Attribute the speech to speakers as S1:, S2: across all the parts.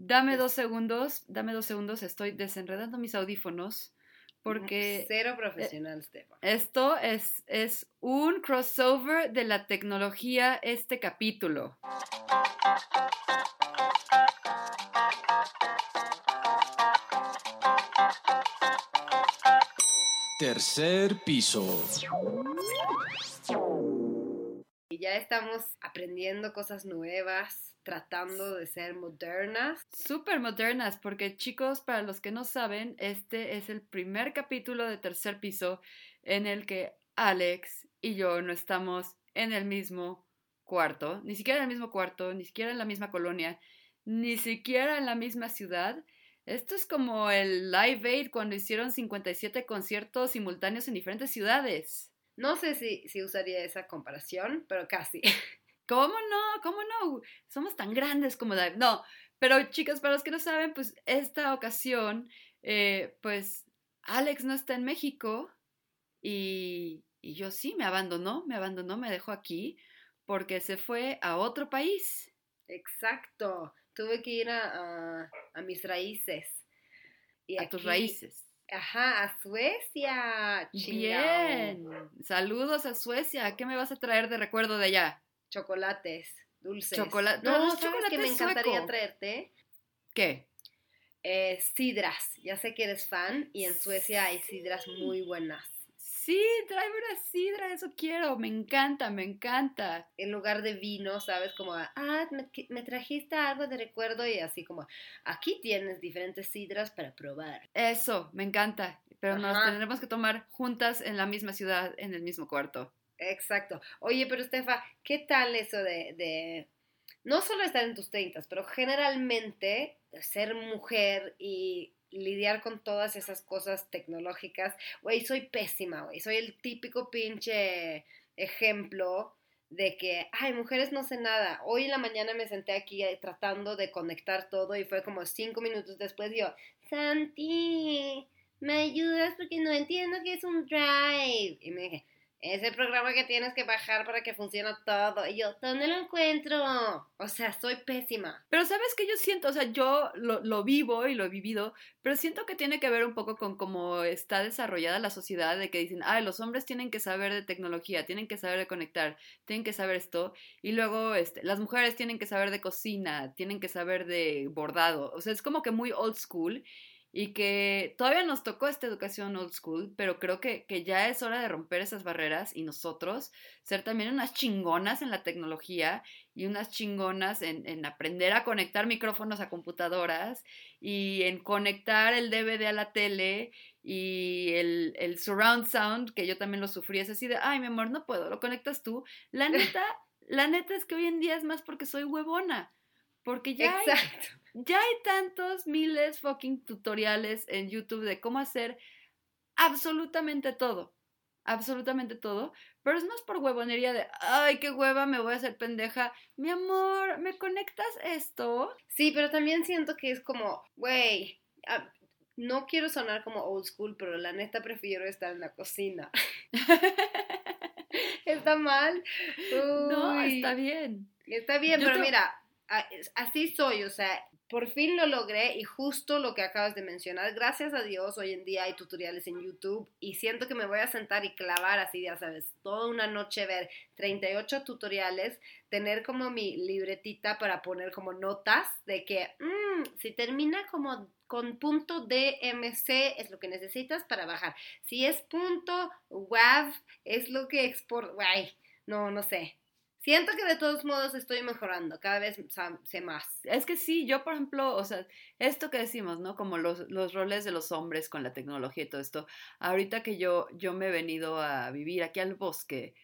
S1: Dame dos segundos, dame dos segundos, estoy desenredando mis audífonos porque...
S2: Cero profesional, Stefan.
S1: Esto es, es un crossover de la tecnología, este capítulo.
S3: Tercer piso.
S2: Y ya estamos aprendiendo cosas nuevas, tratando de ser modernas.
S1: Súper modernas, porque chicos, para los que no saben, este es el primer capítulo de tercer piso en el que Alex y yo no estamos en el mismo cuarto, ni siquiera en el mismo cuarto, ni siquiera en la misma colonia, ni siquiera en la misma ciudad. Esto es como el Live Aid cuando hicieron 57 conciertos simultáneos en diferentes ciudades.
S2: No sé si, si usaría esa comparación, pero casi.
S1: ¿Cómo no? ¿Cómo no? Somos tan grandes como Live. No, pero chicas, para los que no saben, pues esta ocasión, eh, pues Alex no está en México y, y yo sí, me abandonó, me abandonó, me dejó aquí porque se fue a otro país.
S2: Exacto tuve que ir a, a, mis raíces.
S1: Y a tus raíces.
S2: Ajá, a Suecia.
S1: Bien. Saludos a Suecia. ¿Qué me vas a traer de recuerdo de allá?
S2: Chocolates, dulces.
S1: Chocolate.
S2: No, ¿sabes que me encantaría traerte?
S1: ¿Qué?
S2: Eh, sidras. Ya sé que eres fan y en Suecia hay sidras muy buenas.
S1: Sí, tráeme una sidra, eso quiero, me encanta, me encanta.
S2: En lugar de vino, ¿sabes? Como, ah, me, trajiste algo de recuerdo y así como, aquí tienes diferentes sidras para probar.
S1: Eso, me encanta, pero nos tendremos que tomar juntas en la misma ciudad, en el mismo cuarto.
S2: Exacto. Oye, pero Estefa, ¿qué tal eso de, de no solo estar en tus treintas, pero generalmente ser mujer y lidiar con todas esas cosas tecnológicas. Güey, soy pésima, güey. Soy el típico pinche ejemplo de que, ay, mujeres no sé nada. Hoy en la mañana me senté aquí eh, tratando de conectar todo y fue como cinco minutos después yo, Santi, ¿me ayudas? Porque no entiendo qué es un drive. Y me dije, es el programa que tienes que bajar para que funcione todo. Y yo, ¿dónde lo encuentro? O sea, soy pésima.
S1: Pero sabes que yo siento, o sea, yo lo, vivo y lo he vivido, pero siento que tiene que ver un poco con cómo está desarrollada la sociedad, de que dicen, ay, los hombres tienen que saber de tecnología, tienen que saber de conectar, tienen que saber esto, y luego este, las mujeres tienen que saber de cocina, tienen que saber de bordado. O sea, es como que muy old school y que todavía nos tocó esta educación old school, pero creo que, que, ya es hora de romper esas barreras y nosotros ser también unas chingonas en la tecnología y unas chingonas en, en aprender a conectar micrófonos a computadoras y en conectar el DVD a la tele y el, el surround sound, que yo también lo sufrí, es así de, ay, mi amor, no puedo, lo conectas tú. La neta, la neta es que hoy en día es más porque soy huevona, porque ya...
S2: Exacto
S1: ya hay tantos miles fucking tutoriales en YouTube de cómo hacer absolutamente todo. Absolutamente todo. Pero es más por huevonería de, ay, qué hueva, me voy a hacer pendeja. Mi amor, ¿me conectas esto?
S2: Sí, pero también siento que es como, güey, no quiero sonar como old school, pero la neta prefiero estar en la cocina. ¿Está mal?
S1: No, está bien.
S2: Está bien, pero mira, así soy, o sea, por fin lo logré y justo lo que acabas de mencionar, gracias a Dios hoy en día hay tutoriales en YouTube y siento que me voy a sentar y clavar así, ya sabes, toda una noche ver 38 tutoriales, tener como mi libretita para poner como notas de que mm, si termina como con punto DMC es lo que necesitas para bajar. Si es punto WAV es lo que export, no, no sé. Siento que de todos modos estoy mejorando, cada vez sé más.
S1: Es que sí, yo por ejemplo, o sea, esto que decimos, ¿no? Como los, los roles de los hombres con la tecnología y todo esto, ahorita que yo, yo me he venido a vivir aquí al bosque,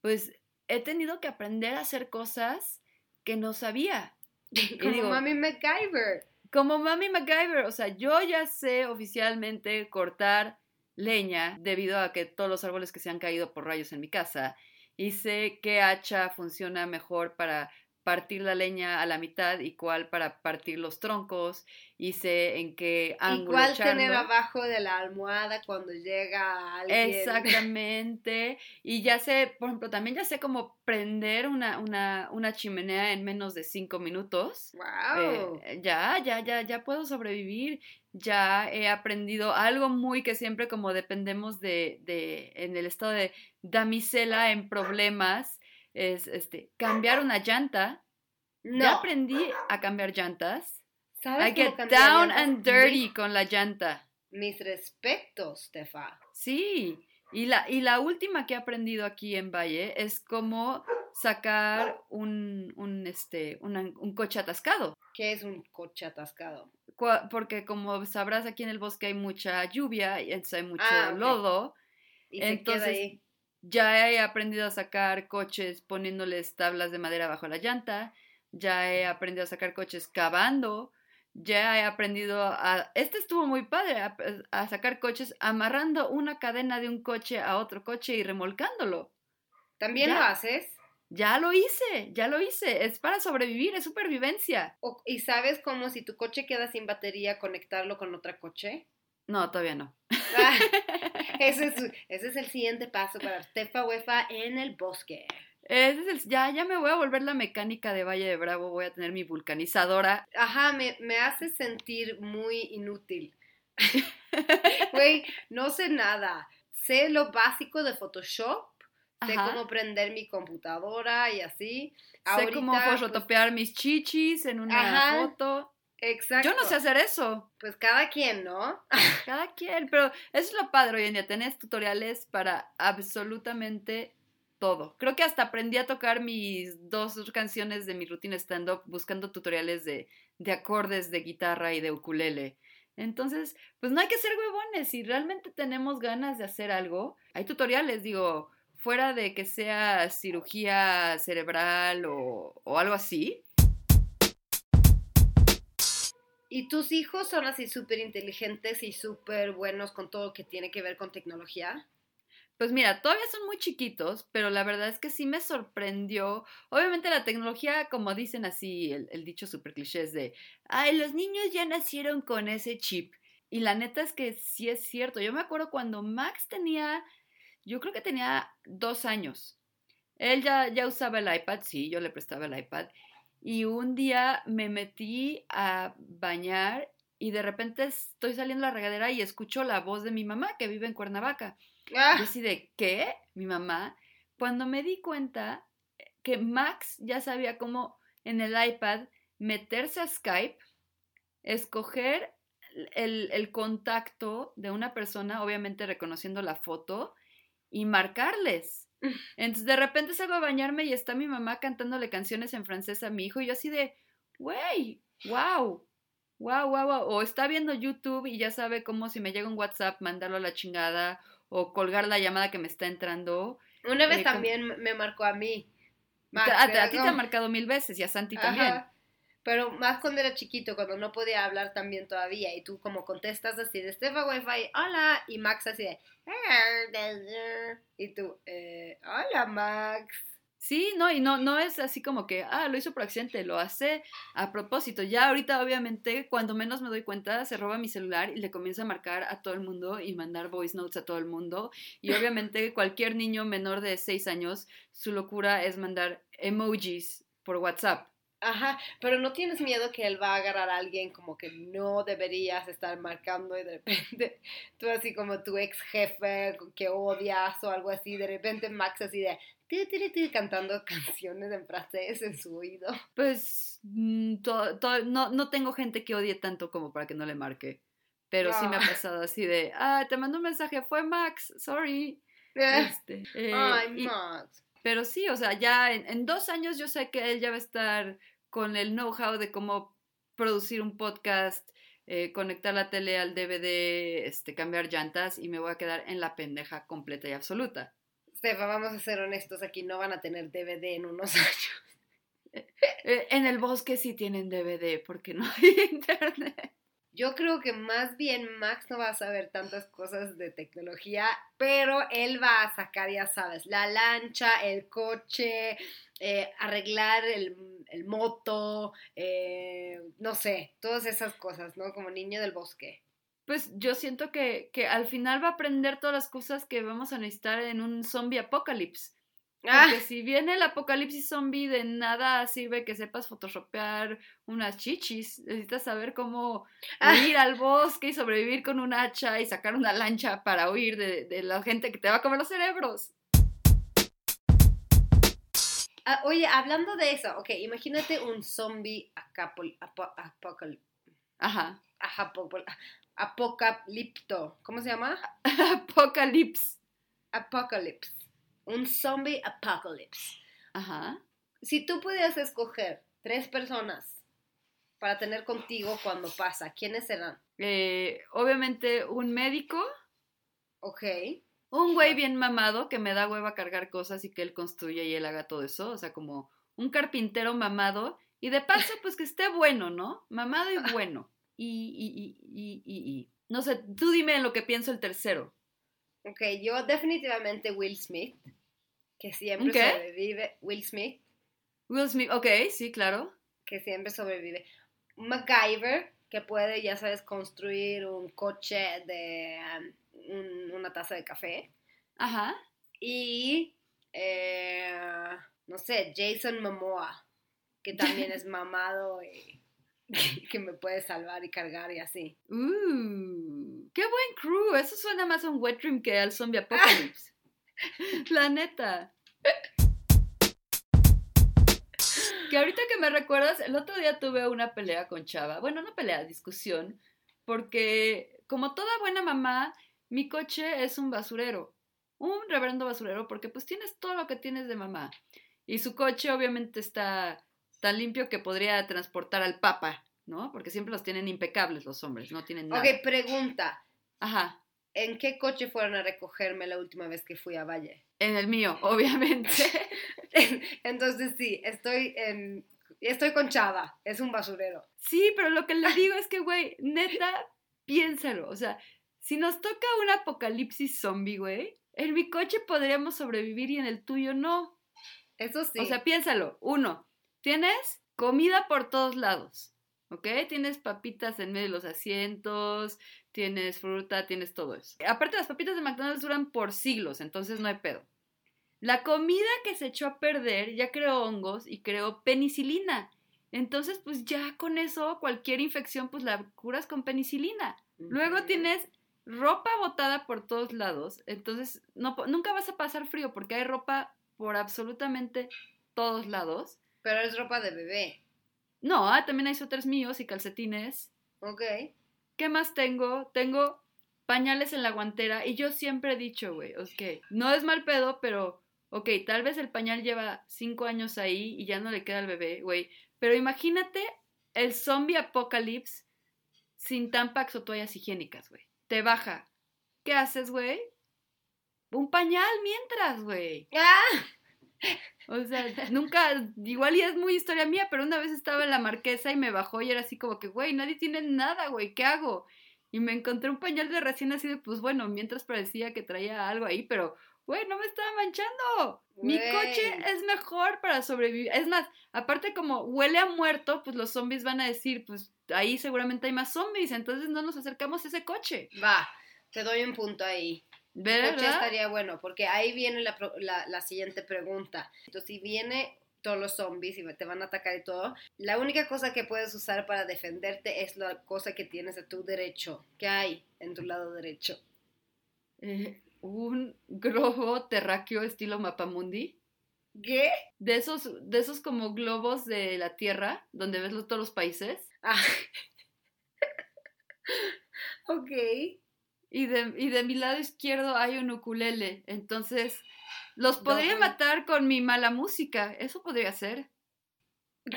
S1: pues he tenido que aprender a hacer cosas que no sabía.
S2: como Mami MacGyver.
S1: Como Mami MacGyver, o sea, yo ya sé oficialmente cortar leña debido a que todos los árboles que se han caído por rayos en mi casa y sé qué hacha funciona mejor para, partir la leña a la mitad y cuál para partir los troncos y sé en qué ángulo
S2: ¿Y cuál
S1: echarlo.
S2: tener abajo de la almohada cuando llega alguien?
S1: Exactamente. Y ya sé, por ejemplo, también ya sé cómo prender una, una, una chimenea en menos de cinco minutos.
S2: ¡Wow!
S1: Eh, ya, ya, ya, ya puedo sobrevivir. Ya he aprendido algo muy que siempre como dependemos de, de en el estado de damisela en problemas, es este, cambiar una llanta.
S2: no.
S1: Ya aprendí a cambiar llantas.
S2: ¿Sabes
S1: I get down
S2: llantas?
S1: and dirty con la llanta.
S2: mis respetos, Tefa.
S1: Sí, y la, y la última que he aprendido aquí en Valle es cómo sacar un, un, este, una- un coche atascado.
S2: ¿Qué es un coche atascado?
S1: Porque como sabrás, aquí en el bosque hay mucha lluvia y entonces hay mucho
S2: Ah,
S1: lodo.
S2: Y se queda ahí.
S1: Ya he aprendido a sacar coches poniéndoles tablas de madera bajo la llanta. Ya he aprendido a sacar coches cavando. Ya he aprendido a... Este estuvo muy padre, a, a sacar coches amarrando una cadena de un coche a otro coche y remolcándolo.
S2: ¿También
S1: ya.
S2: lo haces?
S1: Ya lo hice, ya lo hice. Es para sobrevivir, es supervivencia.
S2: ¿Y sabes cómo si tu coche queda sin batería, conectarlo con otro coche?
S1: No, todavía no.
S2: Ah, ese, es, ese es el siguiente paso para Tefa Huefa en el bosque.
S1: Ese es el- ya, ya me voy a volver la mecánica de Valle de Bravo. Voy a tener mi vulcanizadora.
S2: Ajá, me, me hace sentir muy inútil. Güey, no sé nada. Sé lo básico de Photoshop, sé
S1: Ajá.
S2: cómo prender mi computadora y así.
S1: sé cómo
S2: Ahorita, pues,
S1: mis chichis en una
S2: Ajá.
S1: foto.
S2: Exacto.
S1: Yo no sé hacer eso.
S2: Pues cada quien, ¿no?
S1: Cada quien, pero eso es lo padre hoy en día. Tenés tutoriales para absolutamente todo. Creo que hasta aprendí a tocar mis dos canciones de mi rutina stand-up buscando tutoriales de, de acordes de guitarra y de ukulele. Entonces, pues no hay que ser huevones. Si realmente tenemos ganas de hacer algo, hay tutoriales, digo, fuera de que sea cirugía cerebral o, o algo así.
S2: ¿Y tus hijos son así súper inteligentes y súper buenos con todo lo que tiene que ver con tecnología?
S1: Pues mira, todavía son muy chiquitos, pero la verdad es que sí me sorprendió. Obviamente la tecnología, como dicen así, el, dicho super cliché es de, ay, los niños ya nacieron con ese chip. Y la neta es que sí es cierto. Yo me acuerdo cuando Max tenía, yo creo que tenía dos años. Él ya, ya usaba el iPad, sí, yo le prestaba el iPad. Y un día me metí a bañar y de repente estoy saliendo a la regadera y escucho la voz de mi mamá que vive en Cuernavaca.
S2: Ah,
S1: Yo así de, ¿qué? Mi mamá. Cuando me di cuenta que Max ya sabía cómo en el iPad meterse a Skype, escoger el, el contacto de una persona, obviamente reconociendo la foto, y marcarles. Entonces de repente salgo a bañarme y está mi mamá cantándole canciones en francés a mi hijo y yo así de, güey, wow, wow, wow, wow. O está viendo YouTube y ya sabe cómo si me llega un WhatsApp mandarlo a la chingada o colgar la llamada que me está entrando.
S2: una vez
S1: eh, con-
S2: también me marcó a mí. Max,
S1: a, ti te ha marcado mil veces y a Santi
S2: Ajá.
S1: también.
S2: Pero más cuando era chiquito, cuando no podía hablar también todavía, y tú como contestas así de Estefa Wi-Fi, hola, y Max así de, y tú, eh, hola Max.
S1: Sí, no, y no, no es así como que, ah, lo hizo por accidente, lo hace a propósito. Ya ahorita, obviamente, cuando menos me doy cuenta, se roba mi celular y le comienza a marcar a todo el mundo y mandar voice notes a todo el mundo. Y obviamente, cualquier niño menor de 6 años, su locura es mandar emojis por WhatsApp.
S2: Ajá, pero no tienes miedo que él va a agarrar a alguien como que no deberías estar marcando y de repente tú así como tu ex jefe que odias o algo así, de repente Max así de cantando canciones en francés en su oído.
S1: Pues mm, to- to- no, no tengo gente que odie tanto como para que no le marque. Pero sí me ha
S2: Ah.
S1: pasado así de, ah, te mandó un mensaje, fue Max, sorry. Este, eh,
S2: Ay,
S1: y-
S2: Max.
S1: Pero sí, o sea, ya en, en dos años yo sé que él ya va a estar con el know-how de cómo producir un podcast, eh, conectar la tele al DVD, este, cambiar llantas y me voy a quedar en la pendeja completa y absoluta.
S2: Stefa, vamos a ser honestos aquí, no van a tener DVD en unos años.
S1: Eh, en el bosque sí tienen DVD porque no hay internet.
S2: Yo creo que más bien Max no va a saber tantas cosas de tecnología, pero él va a sacar, ya sabes, la lancha, el coche, eh, arreglar el, moto, eh, no sé, todas esas cosas, ¿no? Como niño del bosque.
S1: Pues yo siento que, que al final va a aprender todas las cosas que vamos a necesitar en un zombie apocalipsis.
S2: Ah,
S1: Porque si viene el apocalipsis zombie, de nada sirve que sepas photoshopear unas chichis. Necesitas saber cómo
S2: Ah.
S1: ir al bosque y sobrevivir con un hacha y sacar una lancha para huir de, de la gente que te va a comer los cerebros.
S2: ah, oye, hablando de eso, ok, imagínate un zombie acapol- apo- apocalipto.
S1: Ajá.
S2: Apocalipto. ¿Cómo se llama?
S1: Apocalipsis.
S2: Apocalypse. Un zombie apocalypse.
S1: Ajá.
S2: Si tú pudieras escoger tres personas para tener contigo cuando pasa, ¿quiénes serán?
S1: Eh, obviamente un médico,
S2: Ok.
S1: un güey bien mamado que me da hueva cargar cosas y que él construya y él haga todo eso. O sea, como un carpintero mamado. Y de paso, pues que esté bueno, ¿no? Mamado y bueno. Y, y, y, y, y, y. No sé, tú dime en lo que pienso el tercero.
S2: Ok, yo definitivamente Will Smith, que siempre sobrevive. Will Smith,
S1: Will Smith, ok, sí, claro.
S2: que siempre sobrevive. MacGyver, que puede, ya sabes, construir un coche de um, un- una taza de café.
S1: Ajá.
S2: Y, eh, no sé, Jason Momoa, que también es mamado y que me puede salvar y cargar y así.
S1: Uh, qué buen crew. Eso suena más a un wet dream que al zombie apocalypse. La neta. Que ahorita que me recuerdas, el otro día tuve una pelea con Chava. Bueno, no pelea, discusión. Porque, como toda buena mamá, mi coche es un basurero. Un reverendo basurero, porque pues tienes todo lo que tienes de mamá. Y su coche obviamente está tan limpio que podría transportar al papa, ¿no? Porque siempre los tienen impecables los hombres, no tienen nada.
S2: Ok, pregunta.
S1: Ajá.
S2: ¿En qué coche fueron a recogerme la última vez que fui a Valle?
S1: En el mío, obviamente.
S2: Entonces sí, estoy en... Estoy con Chava, es un basurero.
S1: Sí, pero lo que le digo es que, güey, neta, piénsalo. O sea, si nos toca un apocalipsis zombie, güey, en mi coche podríamos sobrevivir y en el tuyo no.
S2: Eso sí.
S1: O sea, piénsalo. Uno, tienes comida por todos lados, ¿ok? Tienes papitas en medio de los asientos, tienes fruta, tienes todo eso. Aparte, las papitas de McDonald's duran por siglos, entonces no hay pedo. La comida que se echó a perder ya creó hongos y creó penicilina. Entonces, pues ya con eso, cualquier infección, pues la curas con penicilina. Luego tienes ropa botada por todos lados. Entonces, no, nunca vas a pasar frío porque hay ropa por absolutamente todos lados.
S2: Pero es ropa de bebé.
S1: No, ah, también hay suéteres míos y calcetines.
S2: Ok.
S1: ¿Qué más tengo? Tengo pañales en la guantera y yo siempre he dicho, güey, ok, no es mal pedo, pero, ok, tal vez el pañal lleva cinco años ahí y ya no le queda al bebé, güey, pero imagínate el zombie apocalypse sin tampax o toallas higiénicas, güey. Te baja. ¿Qué haces, güey? Un pañal mientras, güey.
S2: ¡Ah!
S1: O sea, nunca, igual y es muy historia mía, pero una vez estaba en la marquesa y me bajó y era así como que, güey, nadie tiene nada, güey, ¿qué hago? Y me encontré un pañal de recién nacido, pues bueno, mientras parecía que traía algo ahí, pero, güey, no me estaba manchando. Mi coche es mejor para sobrevivir. Es más, aparte como huele a muerto, pues los zombies van a decir, pues ahí seguramente hay más zombies, entonces no nos acercamos a ese coche.
S2: Va, te doy un punto ahí.
S1: ¿Verdad?
S2: Coche estaría bueno, porque ahí viene la, la siguiente pregunta. Entonces, si viene todos los zombies y te van a atacar y todo, la única cosa que puedes usar para defenderte es la cosa que tienes a tu derecho. ¿Qué hay en tu lado derecho?
S1: Eh, un globo terráqueo estilo Mapamundi.
S2: ¿Qué?
S1: De esos, de esos como globos de la Tierra, donde ves los- todos los países.
S2: Ah. ok.
S1: Y de, y de mi lado izquierdo hay un ukulele. Entonces, los podría
S2: No.
S1: matar con mi mala música. Eso podría ser.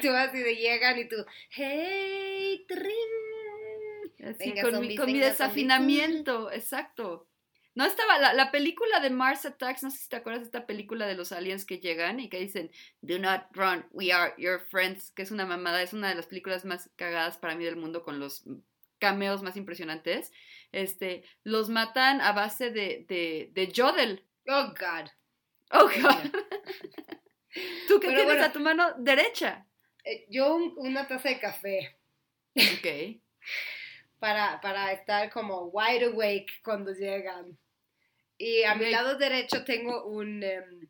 S2: Tú así de llegan y tú, hey, trin.
S1: Así,
S2: Venga,
S1: con, mi, con mi desafinamiento. Exacto. No estaba la, la película de Mars Attacks, no sé si te acuerdas de esta película de los aliens que llegan y que dicen, Do not run, we are your friends, que es una mamada, es una de las películas más cagadas para mí del mundo con los cameos más impresionantes, este, los matan a base de, de.
S2: Oh, God.
S1: Oh, God. ¿Tú qué
S2: Pero
S1: tienes
S2: bueno.
S1: a tu mano derecha?
S2: Eh, yo un- una taza de café
S1: Ok.
S2: para, para estar como wide awake cuando llegan. Y a mi lado derecho tengo un, em,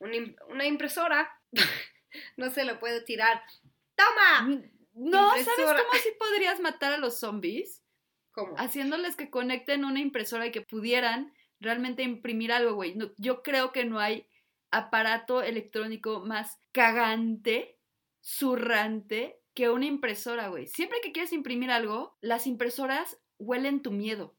S2: un una impresora. no se lo puedo tirar. ¡Toma!
S1: No, ¿sabes cómo sí podrías matar a los zombies?
S2: ¿Cómo?
S1: Haciéndoles que conecten una impresora y que pudieran realmente imprimir algo, güey. No, yo creo que no hay aparato electrónico más cagante, zurrante, que una impresora, güey. Siempre que quieres imprimir algo, las impresoras huelen tu miedo.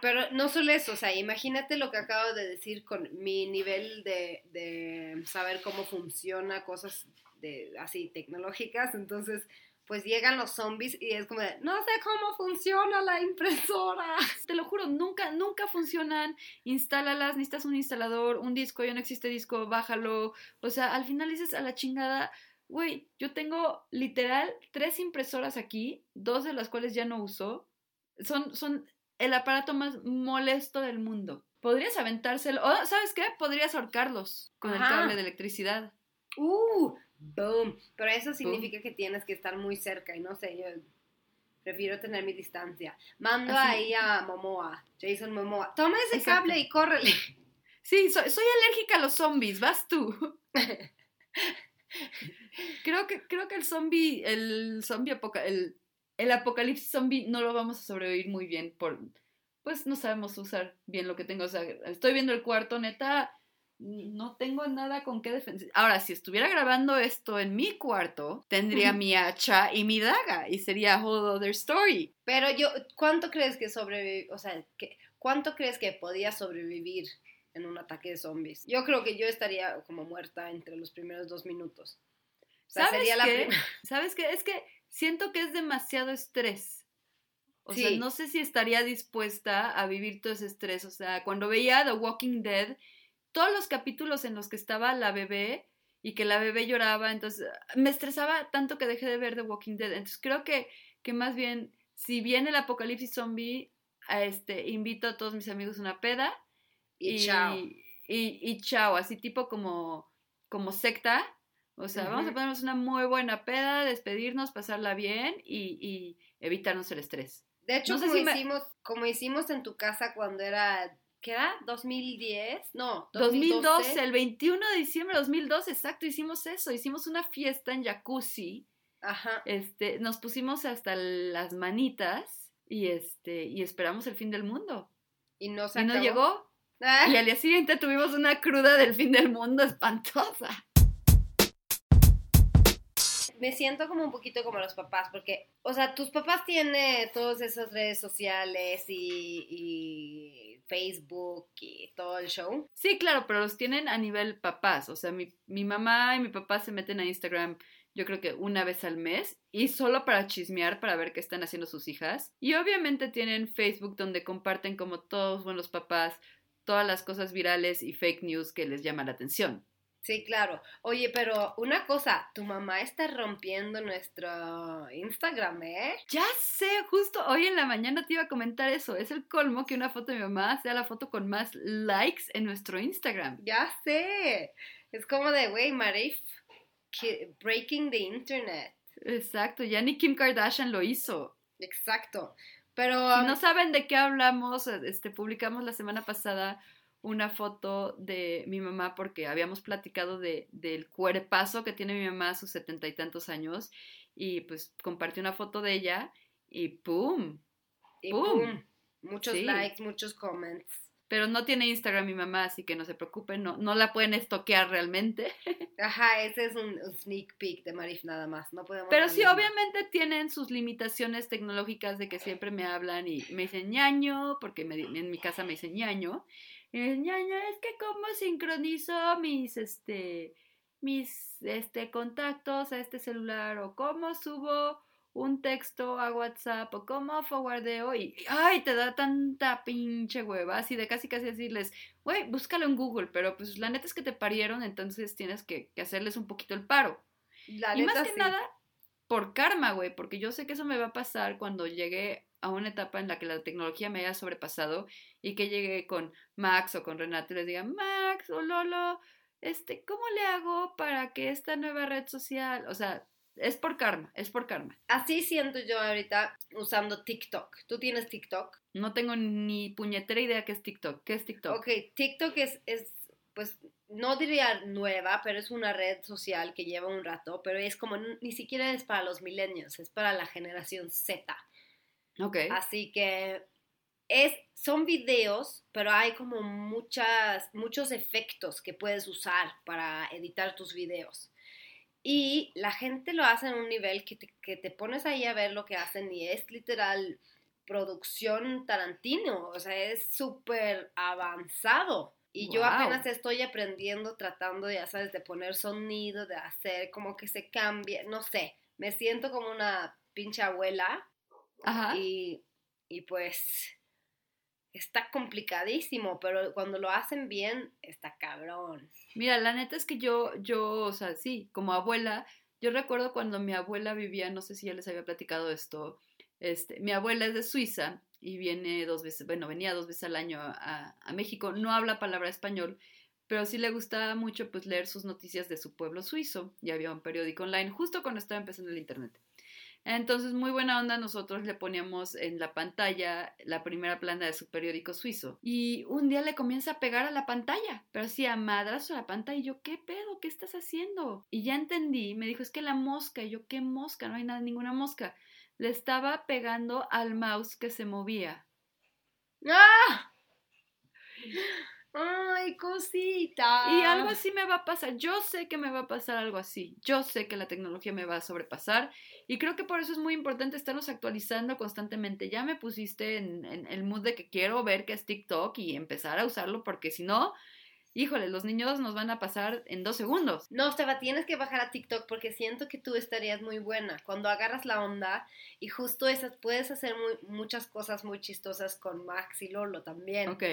S2: Pero no solo eso, o sea, imagínate lo que acabo de decir con mi nivel de, de saber cómo funciona cosas de, así tecnológicas. Entonces, pues llegan los zombies y es como de, no sé cómo funciona la impresora.
S1: Te lo juro, nunca, nunca funcionan. Instálalas, necesitas un instalador, un disco, ya no existe disco, bájalo. O sea, al final dices a la chingada, güey, yo tengo literal tres impresoras aquí, dos de las cuales ya no uso. Son, son el aparato más molesto del mundo. Podrías aventárselo, o ¿sabes qué? Podrías ahorcarlos con el cable de electricidad.
S2: ¡Uh! ¡Boom! Pero eso significa que tienes que estar muy cerca y no sé, yo prefiero tener mi distancia. Mando
S1: Así.
S2: ahí a Momoa, Jason Momoa. Toma ese
S1: Exacto.
S2: cable y córrele.
S1: Sí, soy, soy alérgica a los zombies, vas tú. creo que, creo que el zombie, el zombie apoca- el, el apocalipsis zombie no lo vamos a sobrevivir muy bien por, pues no sabemos usar bien lo que tengo. O sea, estoy viendo el cuarto, neta, no tengo nada con qué defender. Ahora, si estuviera grabando esto en mi cuarto, tendría mi hacha y mi daga y sería a whole other story.
S2: Pero yo, ¿cuánto crees que sobrevive, o sea, cuánto crees que podía sobrevivir en un ataque de zombies? Yo creo que yo estaría como muerta entre los primeros dos minutos. O sea,
S1: ¿Sabes
S2: sería la
S1: qué? ¿Sabes qué? Es que siento que es demasiado estrés. O sea,
S2: Sí.
S1: no sé si estaría dispuesta a vivir todo ese estrés. O sea, cuando veía The Walking Dead, todos los capítulos en los que estaba la bebé y que la bebé lloraba, entonces me estresaba tanto que dejé de ver The Walking Dead. Entonces creo que, que más bien, si viene el apocalipsis zombie, a este, invito a todos mis amigos a una peda
S2: Y, chao.
S1: y, y chao, así tipo como, como secta. O sea, vamos a ponernos una muy buena peda, despedirnos, pasarla bien y, y evitarnos el estrés.
S2: De hecho,
S1: no sé
S2: como,
S1: si me-
S2: hicimos, como hicimos en tu casa cuando era, ¿qué era? ¿2010? No,
S1: 2012, el 21 de diciembre de 2012, exacto, hicimos eso, hicimos una fiesta en jacuzzi,
S2: Ajá.
S1: este, nos pusimos hasta las manitas y este, y esperamos el fin del mundo.
S2: Y no se
S1: Y no llegó,
S2: Ah,
S1: y al día siguiente tuvimos una cruda del fin del mundo espantosa.
S2: Me siento como un poquito como los papás, porque, o sea, tus papás tienen todas esas redes sociales y, y Facebook y todo el show.
S1: Sí, claro, pero los tienen a nivel papás. O sea, mi, mi mamá y mi papá se meten a Instagram, yo creo que una vez al mes, y solo para chismear, para ver qué están haciendo sus hijas. Y obviamente tienen Facebook donde comparten como todos buenos papás todas las cosas virales y fake news que les llama la atención.
S2: Sí, claro. Oye, pero una cosa, tu mamá está rompiendo nuestro Instagram, ¿eh?
S1: Ya sé, justo hoy en la mañana te iba a comentar eso. Es el colmo que una foto de mi mamá sea la foto con más likes en nuestro Instagram.
S2: Ya sé. Es como de, güey, Marif, breaking the internet.
S1: Exacto, ya ni Kim Kardashian lo hizo.
S2: Exacto. Pero,
S1: Si
S2: um,
S1: no saben de qué hablamos, este, publicamos la semana pasada una foto de mi mamá porque habíamos platicado de, del cuerpazo que tiene mi mamá a sus setenta y tantos años y pues compartí una foto de ella y ¡pum!
S2: y
S1: ¡pum!
S2: pum, muchos
S1: Sí.
S2: likes, muchos comments.
S1: Pero no tiene Instagram mi mamá, así que no se preocupen, no, no la pueden estoquear realmente.
S2: Ajá, ese es un, un sneak peek de Marif nada más. No podemos
S1: Pero sí,
S2: más.
S1: obviamente tienen sus limitaciones tecnológicas de que siempre me hablan y me dicen ñaño, porque me en mi casa me dicen ñaño. Ñaño, es que cómo sincronizo mis, este, mis, este, contactos a este celular o cómo subo un texto a WhatsApp o cómo forwardeo y, ay, te da tanta pinche hueva, así de casi casi decirles, güey, búscalo en Google, pero pues la neta es que te parieron, entonces tienes que, que hacerles un poquito el paro.
S2: La
S1: y más que
S2: sí.
S1: nada, por karma, güey, porque yo sé que eso me va a pasar cuando llegue a una etapa en la que la tecnología me haya sobrepasado y que llegue con Max o con Renato y les diga, Max o Lolo, este, ¿cómo le hago para que esta nueva red social, o sea, es por karma, es por karma.
S2: Así siento yo ahorita usando TikTok. ¿Tú tienes TikTok?
S1: No tengo ni puñetera idea qué es TikTok. ¿Qué es TikTok?
S2: Ok, TikTok es, es, pues, no diría nueva, pero es una red social que lleva un rato, pero es como, ni siquiera es para los millennials, es para la generación Z.
S1: Ok.
S2: Así que es, son videos, pero hay como muchas, muchos efectos que puedes usar para editar tus videos. Y la gente lo hace en un nivel que te, que te pones ahí a ver lo que hacen y es literal producción Tarantino, o sea, es súper avanzado. Y yo apenas estoy aprendiendo, tratando, ya sabes, de poner sonido, de hacer como que se cambie, no sé, me siento como una pinche abuela
S1: Ajá.
S2: y, y pues está complicadísimo, pero cuando lo hacen bien, está cabrón.
S1: Mira, la neta es que yo, yo, o sea, sí, como abuela, yo recuerdo cuando mi abuela vivía, no sé si ya les había platicado esto, este, mi abuela es de Suiza y viene dos veces, bueno, venía dos veces al año a, México, no habla palabra español, pero sí le gustaba mucho pues leer sus noticias de su pueblo suizo, y había un periódico online justo cuando estaba empezando el internet. Entonces, muy buena onda, nosotros le poníamos en la pantalla la primera plana de su periódico suizo. Y un día le comienza a pegar a la pantalla, pero así a madrazo a la pantalla. Y yo, ¿qué pedo? ¿Qué estás haciendo? Y ya entendí, me dijo, es que la mosca. Y yo, ¿qué mosca? No hay nada, ninguna mosca. Le estaba pegando al mouse que se movía.
S2: ¡Ah! ¡Ay, cosita!
S1: Y algo así me va a pasar. Yo sé que me va a pasar algo así. Yo sé que la tecnología me va a sobrepasar. Y creo que por eso es muy importante estarnos actualizando constantemente. Ya me pusiste en, en el mood de que quiero ver qué es TikTok y empezar a usarlo porque si no, híjole, los niños nos van a pasar en dos segundos.
S2: No, Steba, tienes que bajar a TikTok porque siento que tú estarías muy buena. Cuando agarras la onda y justo esas puedes hacer muy- muchas cosas muy chistosas con Max y Lolo también.
S1: Ok.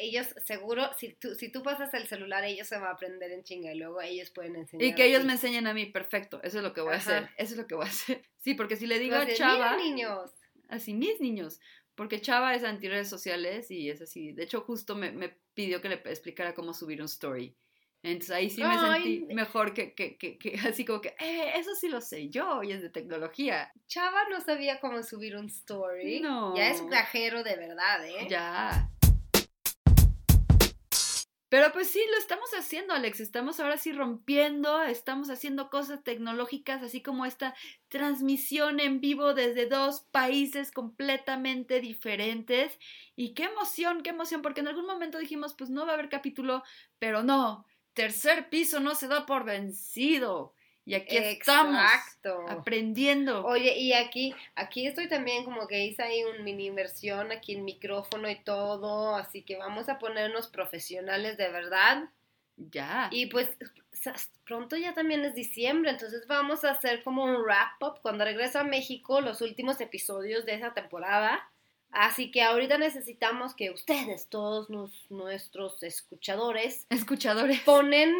S2: Ellos seguro, si tú, si tú pasas el celular, ellos se van a aprender en chinga y luego ellos pueden enseñar.
S1: Y que ellos me enseñen a mí, perfecto. Eso es lo que voy a hacer. Eso es lo que voy a hacer. Sí, porque si le digo
S2: Tú
S1: a Chava...
S2: "Mira, niños.
S1: así mis niños, porque Chava es anti redes sociales y es así. De hecho, justo me, me pidió que le explicara cómo subir un story. Entonces ahí sí me
S2: Ay,
S1: sentí mejor que, que, que, que así como que, eh, eso sí lo sé yo y es de tecnología.
S2: Chava no sabía cómo subir un story.
S1: No.
S2: Ya es gajero de verdad, ¿eh?
S1: Ya. Pero pues sí, lo estamos haciendo, Alex. Estamos ahora sí rompiendo, estamos haciendo cosas tecnológicas, así como esta transmisión en vivo desde dos países completamente diferentes. Y qué emoción, qué emoción, porque en algún momento dijimos, pues no va a haber capítulo, pero no, tercer piso no se da por vencido. Y aquí estamos
S2: Exacto.
S1: aprendiendo.
S2: Oye, y aquí, aquí estoy también como que hice ahí un mini inversión aquí en micrófono y todo, así que vamos a ponernos profesionales de verdad.
S1: Ya.
S2: Y pues pronto ya también es diciembre, entonces vamos a hacer como un wrap up cuando regreso a México, los últimos episodios de esa temporada. Así que ahorita necesitamos que ustedes, todos nos- nuestros escuchadores,
S1: Escuchadores.
S2: ponen,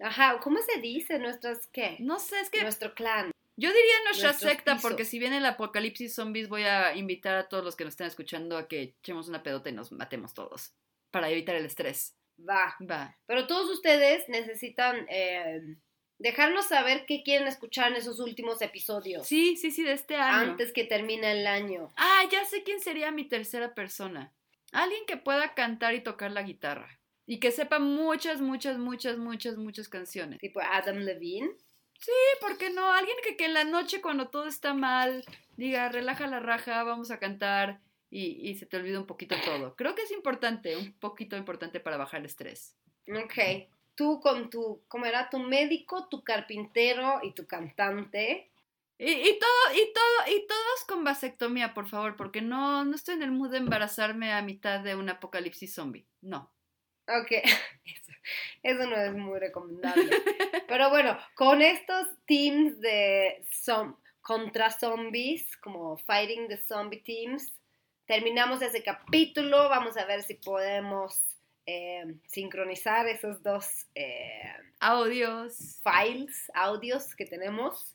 S2: ajá, ¿cómo se dice? Nuestras, ¿qué?
S1: No sé, es que
S2: Nuestro clan.
S1: Yo diría nuestra
S2: Nuestros
S1: secta,
S2: pisos.
S1: porque si viene el apocalipsis zombies, voy a invitar a todos los que nos estén escuchando a que echemos una pedota y nos matemos todos. Para evitar el estrés.
S2: Va.
S1: Va.
S2: Pero todos ustedes necesitan eh, dejarnos saber qué quieren escuchar en esos últimos episodios.
S1: Sí, sí, sí, de este año.
S2: Antes que termine el año.
S1: Ah, ya sé quién sería mi tercera persona. Alguien que pueda cantar y tocar la guitarra. Y que sepa muchas, muchas, muchas, muchas, muchas canciones.
S2: Tipo Adam Levine.
S1: Sí, ¿por qué no? Alguien que, que en la noche cuando todo está mal diga, relaja la raja, vamos a cantar y, y se te olvida un poquito todo. Creo que es importante, un poquito importante para bajar el estrés.
S2: Ok. Tú con tu, ¿cómo era? Tu médico, tu carpintero y tu cantante.
S1: Y, y todo, y todo, y todos con vasectomía, por favor, porque no, no estoy en el mood de embarazarme a mitad de un apocalipsis zombie. No.
S2: Ok. Eso, eso no es muy recomendable. Pero bueno, con estos teams de zom- contra zombies, como Fighting the Zombie Teams, terminamos ese capítulo. Vamos a ver si podemos eh, sincronizar esos dos eh,
S1: Audios.
S2: files, audios que tenemos.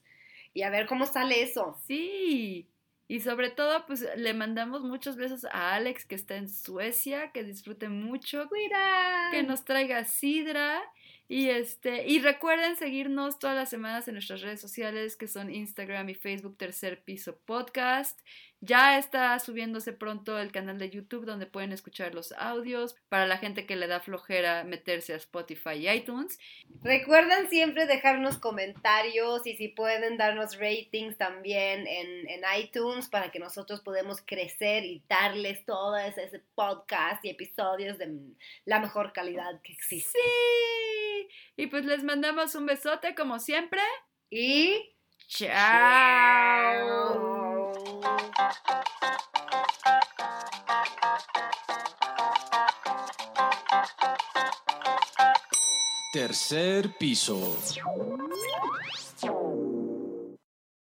S2: y a ver cómo sale eso.
S1: Sí. Y sobre todo, pues le mandamos muchos besos a Alex que está en Suecia, que disfrute mucho,
S2: Cuida.
S1: que nos traiga sidra. Y este, y recuerden seguirnos todas las semanas en nuestras redes sociales que son Instagram y Facebook Tercer Piso Podcast. Ya está subiéndose pronto el canal de YouTube donde pueden escuchar los audios para la gente que le da flojera meterse a Spotify y iTunes.
S2: Recuerden siempre dejarnos comentarios y si pueden darnos ratings también en, en iTunes para que nosotros podamos crecer y darles todo ese, ese podcast y episodios de la mejor calidad que existe.
S1: Sí. Y pues les mandamos un besote como siempre.
S2: Y
S1: Chao.
S3: Tercer piso.